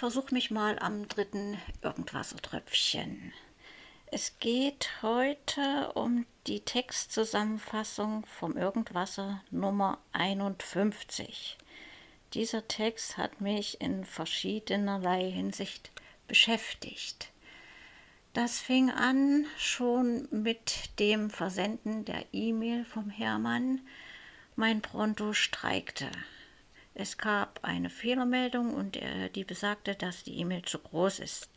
Versuche mich mal am dritten Irgendwassertröpfchen. Es geht heute um die Textzusammenfassung vom Irgendwasser Nummer 51. Dieser Text hat mich in verschiedenerlei Hinsicht beschäftigt. Das fing an schon mit dem Versenden der E-Mail vom Hermann. Mein Pronto streikte. Es gab eine Fehlermeldung und äh, die besagte, dass die E-Mail zu groß ist.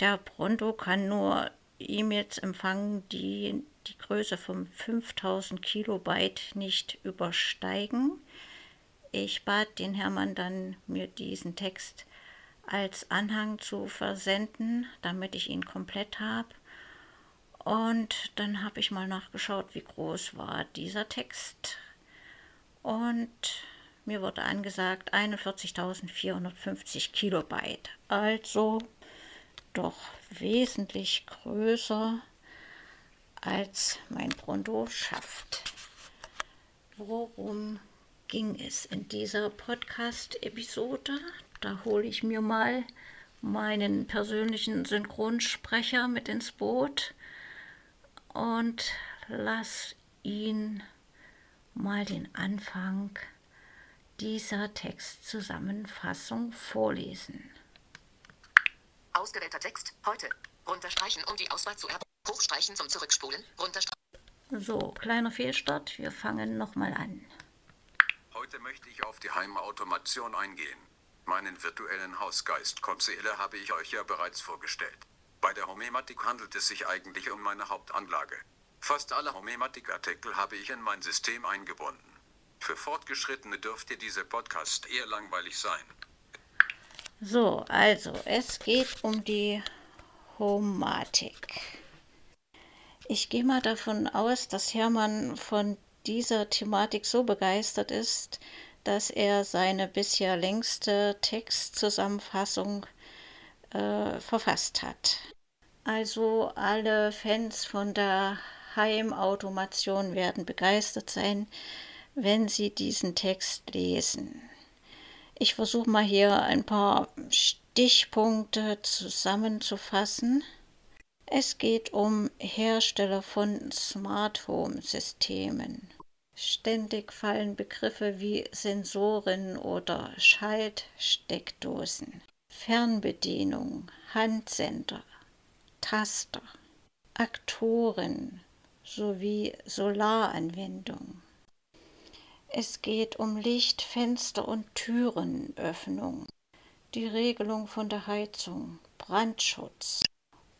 Der Pronto kann nur E-Mails empfangen, die die Größe von 5000 Kilobyte nicht übersteigen. Ich bat den Hermann dann, mir diesen Text als Anhang zu versenden, damit ich ihn komplett habe. Und dann habe ich mal nachgeschaut, wie groß war dieser Text. Und mir wurde angesagt 41.450 Kilobyte. Also doch wesentlich größer als mein Pronto schafft. Worum ging es in dieser Podcast-Episode? Da hole ich mir mal meinen persönlichen Synchronsprecher mit ins Boot und lass ihn mal den Anfang dieser Textzusammenfassung vorlesen. Ausgewählter Text heute. Runterstreichen, um die Auswahl zu erhalten. Hochstreichen zum Zurückspulen. Runterstreichen. So, kleiner Fehlstart. Wir fangen nochmal an. Heute möchte ich auf die Heimautomation eingehen. Meinen virtuellen Hausgeist Comseele habe ich euch ja bereits vorgestellt. Bei der Homematik handelt es sich eigentlich um meine Hauptanlage. Fast alle Homematik-Artikel habe ich in mein System eingebunden. Für Fortgeschrittene dürfte dieser Podcast eher langweilig sein. So, also es geht um die Homatik. Ich gehe mal davon aus, dass Hermann von dieser Thematik so begeistert ist, dass er seine bisher längste Textzusammenfassung äh, verfasst hat. Also alle Fans von der Heimautomation werden begeistert sein, wenn sie diesen Text lesen. Ich versuche mal hier ein paar Stichpunkte zusammenzufassen. Es geht um Hersteller von Smart Home Systemen. Ständig fallen Begriffe wie Sensoren oder Schaltsteckdosen, Fernbedienung, Handsender, Taster, Aktoren sowie Solaranwendung. Es geht um Licht, Fenster und Türenöffnung, die Regelung von der Heizung, Brandschutz,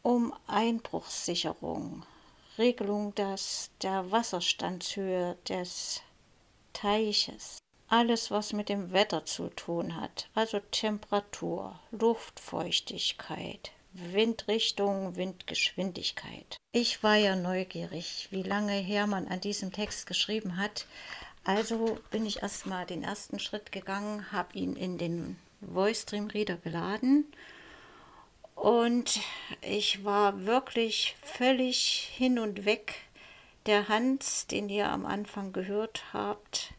um Einbruchssicherung, Regelung des, der Wasserstandshöhe des Teiches. Alles, was mit dem Wetter zu tun hat, also Temperatur, Luftfeuchtigkeit, Windrichtung, Windgeschwindigkeit. Ich war ja neugierig, wie lange Hermann an diesem Text geschrieben hat. Also bin ich erstmal den ersten Schritt gegangen, habe ihn in den VoiceStream Reader geladen und ich war wirklich völlig hin und weg. Der Hans, den ihr am Anfang gehört habt,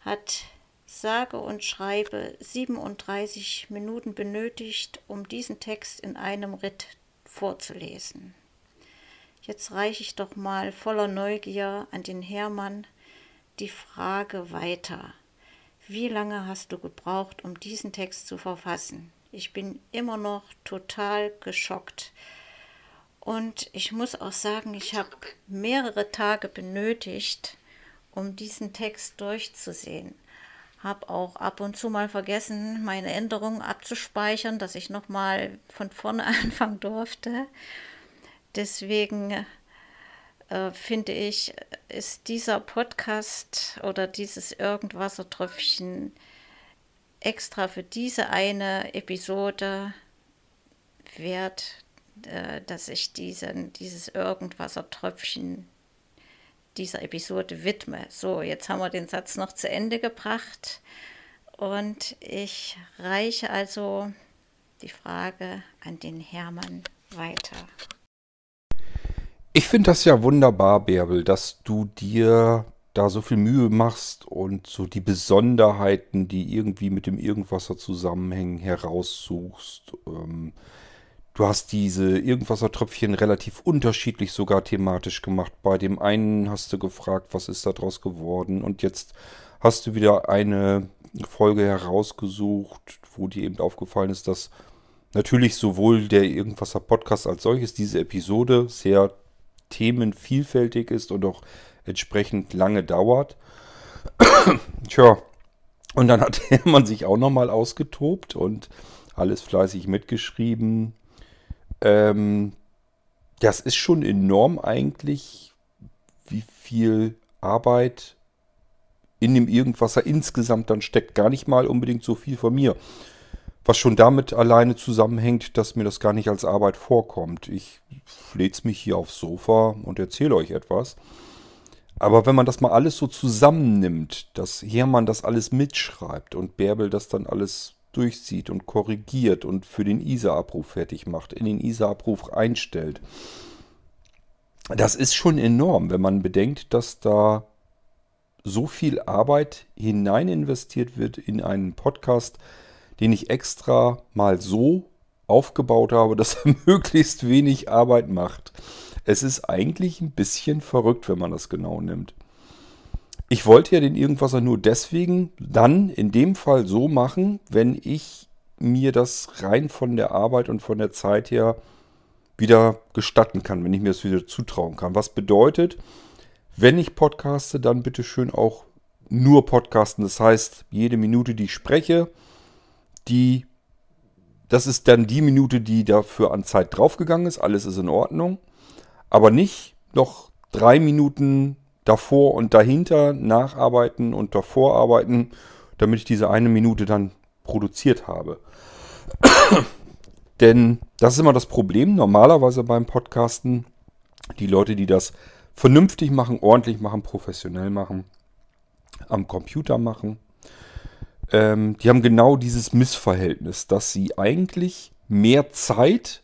hat sage und schreibe 37 Minuten benötigt, um diesen Text in einem Ritt vorzulesen. Jetzt reiche ich doch mal voller Neugier an den Hermann die Frage weiter. Wie lange hast du gebraucht, um diesen Text zu verfassen? Ich bin immer noch total geschockt. Und ich muss auch sagen, ich habe mehrere Tage benötigt, um diesen Text durchzusehen. Habe auch ab und zu mal vergessen, meine Änderungen abzuspeichern, dass ich nochmal von vorne anfangen durfte. Deswegen äh, finde ich, ist dieser Podcast oder dieses Irgendwassertröpfchen extra für diese eine Episode wert, äh, dass ich diesen, dieses Irgendwasser-Tröpfchen dieser Episode widme. So, jetzt haben wir den Satz noch zu Ende gebracht und ich reiche also die Frage an den Hermann weiter. Ich finde das ja wunderbar, Bärbel, dass du dir da so viel Mühe machst und so die Besonderheiten, die irgendwie mit dem Irgendwasser zusammenhängen, heraussuchst. Ähm, du hast diese Irgendwassertröpfchen relativ unterschiedlich sogar thematisch gemacht. Bei dem einen hast du gefragt, was ist da draus geworden und jetzt hast du wieder eine Folge herausgesucht, wo dir eben aufgefallen ist, dass natürlich sowohl der Irgendwasser Podcast als solches, diese Episode sehr themenvielfältig ist und auch entsprechend lange dauert. Tja, und dann hat man sich auch nochmal ausgetobt und alles fleißig mitgeschrieben. Ähm, das ist schon enorm eigentlich, wie viel Arbeit in dem Irgendwasser insgesamt dann steckt. Gar nicht mal unbedingt so viel von mir. Was schon damit alleine zusammenhängt, dass mir das gar nicht als Arbeit vorkommt. Ich fläze mich hier aufs Sofa und erzähle euch etwas. Aber wenn man das mal alles so zusammennimmt, dass Hermann das alles mitschreibt und Bärbel das dann alles durchsieht und korrigiert und für den ISA-Abruf fertig macht, in den ISA-Abruf einstellt, das ist schon enorm, wenn man bedenkt, dass da so viel Arbeit hinein investiert wird in einen Podcast, den ich extra mal so aufgebaut habe, dass er möglichst wenig Arbeit macht. Es ist eigentlich ein bisschen verrückt, wenn man das genau nimmt. Ich wollte ja den Irgendwasser nur deswegen dann in dem Fall so machen, wenn ich mir das rein von der Arbeit und von der Zeit her wieder gestatten kann, wenn ich mir das wieder zutrauen kann. Was bedeutet, wenn ich podcaste, dann bitte schön auch nur podcasten. Das heißt, jede Minute, die ich spreche, die, das ist dann die Minute, die dafür an Zeit draufgegangen ist. Alles ist in Ordnung. Aber nicht noch drei Minuten davor und dahinter nacharbeiten und davor arbeiten, damit ich diese eine Minute dann produziert habe. Denn das ist immer das Problem. Normalerweise beim Podcasten, die Leute, die das vernünftig machen, ordentlich machen, professionell machen, am Computer machen, ähm, die haben genau dieses Missverhältnis, dass sie eigentlich mehr Zeit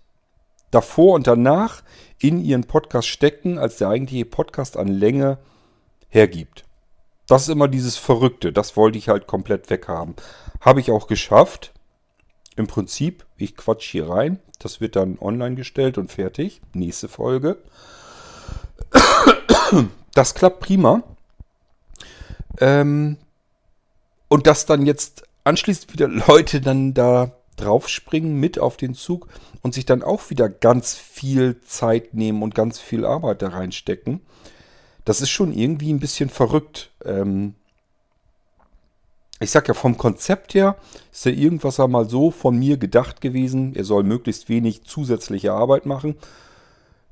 davor und danach in ihren Podcast stecken, als der eigentliche Podcast an Länge hergibt. Das ist immer dieses Verrückte. Das wollte ich halt komplett weghaben. Habe ich auch geschafft. Im Prinzip, ich quatsch hier rein. Das wird dann online gestellt und fertig. Nächste Folge. Das klappt prima. Ähm, und dass dann jetzt anschließend wieder Leute dann da draufspringen mit auf den Zug und sich dann auch wieder ganz viel Zeit nehmen und ganz viel Arbeit da reinstecken. Das ist schon irgendwie ein bisschen verrückt. Ähm ich sag ja, vom Konzept her ist ja irgendwas einmal so von mir gedacht gewesen. Er soll möglichst wenig zusätzliche Arbeit machen.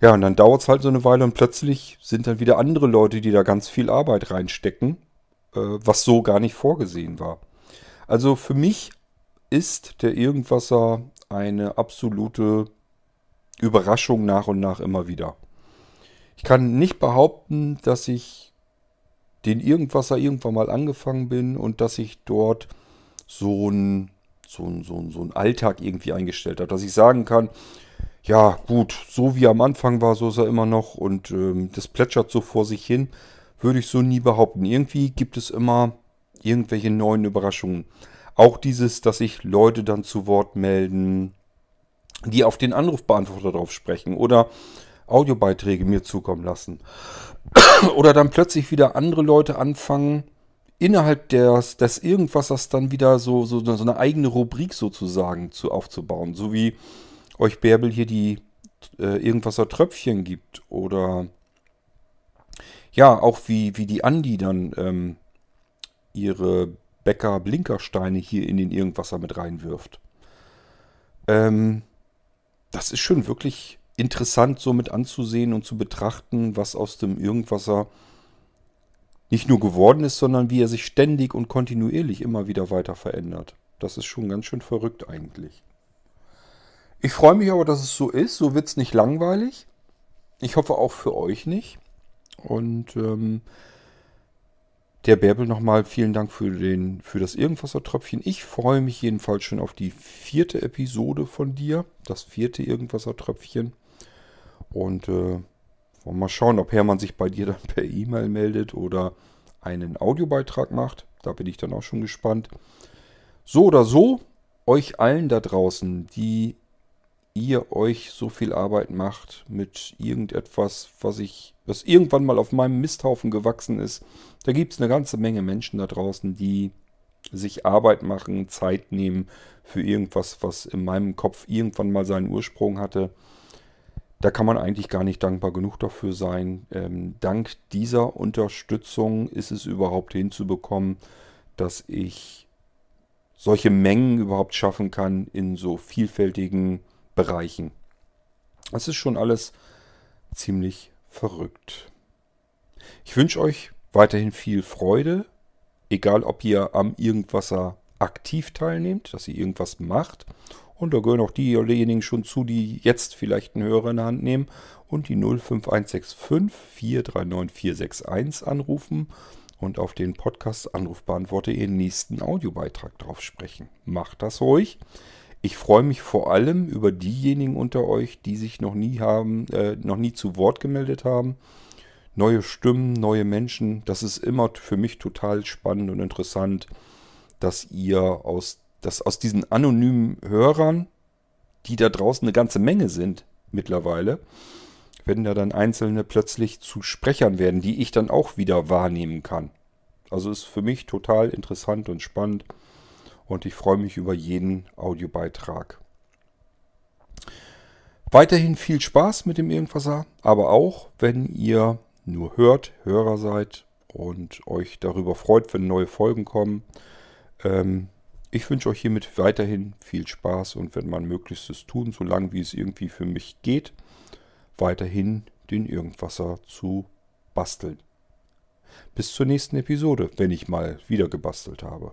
Ja, und dann dauert es halt so eine Weile und plötzlich sind dann wieder andere Leute, die da ganz viel Arbeit reinstecken, was so gar nicht vorgesehen war. Also für mich ist der Irgendwasser eine absolute Überraschung nach und nach immer wieder. Ich kann nicht behaupten, dass ich den Irgendwasser irgendwann mal angefangen bin und dass ich dort so ein so ein, so ein, so ein Alltag irgendwie eingestellt habe. Dass ich sagen kann, ja gut, so wie er am Anfang war, so ist er immer noch und ähm, das plätschert so vor sich hin, würde ich so nie behaupten. Irgendwie gibt es immer irgendwelche neuen Überraschungen. Auch dieses, dass sich Leute dann zu Wort melden, die auf den Anrufbeantworter drauf sprechen oder Audiobeiträge mir zukommen lassen. oder dann plötzlich wieder andere Leute anfangen, innerhalb des, des Irgendwassers dann wieder so, so, so eine eigene Rubrik sozusagen zu, aufzubauen. So wie euch Bärbel hier die äh, Irgendwasser Tröpfchen gibt. Oder ja, auch wie, wie die Andi dann ähm, ihre Bäcker Blinkersteine hier in den Irgendwasser mit reinwirft. Ähm, das ist schon wirklich interessant, so mit anzusehen und zu betrachten, was aus dem Irgendwasser nicht nur geworden ist, sondern wie er sich ständig und kontinuierlich immer wieder weiter verändert. Das ist schon ganz schön verrückt eigentlich. Ich freue mich aber, dass es so ist. So wird es nicht langweilig. Ich hoffe auch für euch nicht. Und ähm, der Bärbel nochmal vielen Dank für, den, für das Irgendwassertröpfchen. Ich freue mich jedenfalls schon auf die vierte Episode von dir. Das vierte Irgendwassertröpfchen. Und äh, wollen mal schauen, ob Hermann sich bei dir dann per E-Mail meldet oder einen Audiobeitrag macht. Da bin ich dann auch schon gespannt. So oder so, euch allen da draußen, die ihr euch so viel Arbeit macht mit irgendetwas, was ich, was irgendwann mal auf meinem Misthaufen gewachsen ist. Da gibt es eine ganze Menge Menschen da draußen, die sich Arbeit machen, Zeit nehmen für irgendwas, was in meinem Kopf irgendwann mal seinen Ursprung hatte. Da kann man eigentlich gar nicht dankbar genug dafür sein. Ähm, dank dieser Unterstützung ist es überhaupt hinzubekommen, dass ich solche Mengen überhaupt schaffen kann in so vielfältigen Bereichen. Das ist schon alles ziemlich verrückt. Ich wünsche euch weiterhin viel Freude, egal ob ihr am Irgendwasser aktiv teilnehmt, dass ihr irgendwas macht. Und da gehören auch diejenigen schon zu, die jetzt vielleicht einen Hörer in der Hand nehmen und die 05165 439 461 anrufen und auf den Podcast-Anrufbeantworter ihren nächsten Audiobeitrag drauf sprechen. Macht das ruhig. Ich freue mich vor allem über diejenigen unter euch, die sich noch nie haben, äh, noch nie zu Wort gemeldet haben. Neue Stimmen, neue Menschen, das ist immer für mich total spannend und interessant, dass ihr aus, dass aus diesen anonymen Hörern, die da draußen eine ganze Menge sind mittlerweile, wenn da dann Einzelne plötzlich zu Sprechern werden, die ich dann auch wieder wahrnehmen kann. Also ist für mich total interessant und spannend und ich freue mich über jeden Audiobeitrag. Weiterhin viel Spaß mit dem Irgendwasser, aber auch, wenn ihr nur hört, Hörer seid und euch darüber freut, wenn neue Folgen kommen. Ähm, ich wünsche euch hiermit weiterhin viel Spaß und wenn man Möglichstes tun, solange wie es irgendwie für mich geht, weiterhin den Irgendwasser zu basteln. Bis zur nächsten Episode, wenn ich mal wieder gebastelt habe.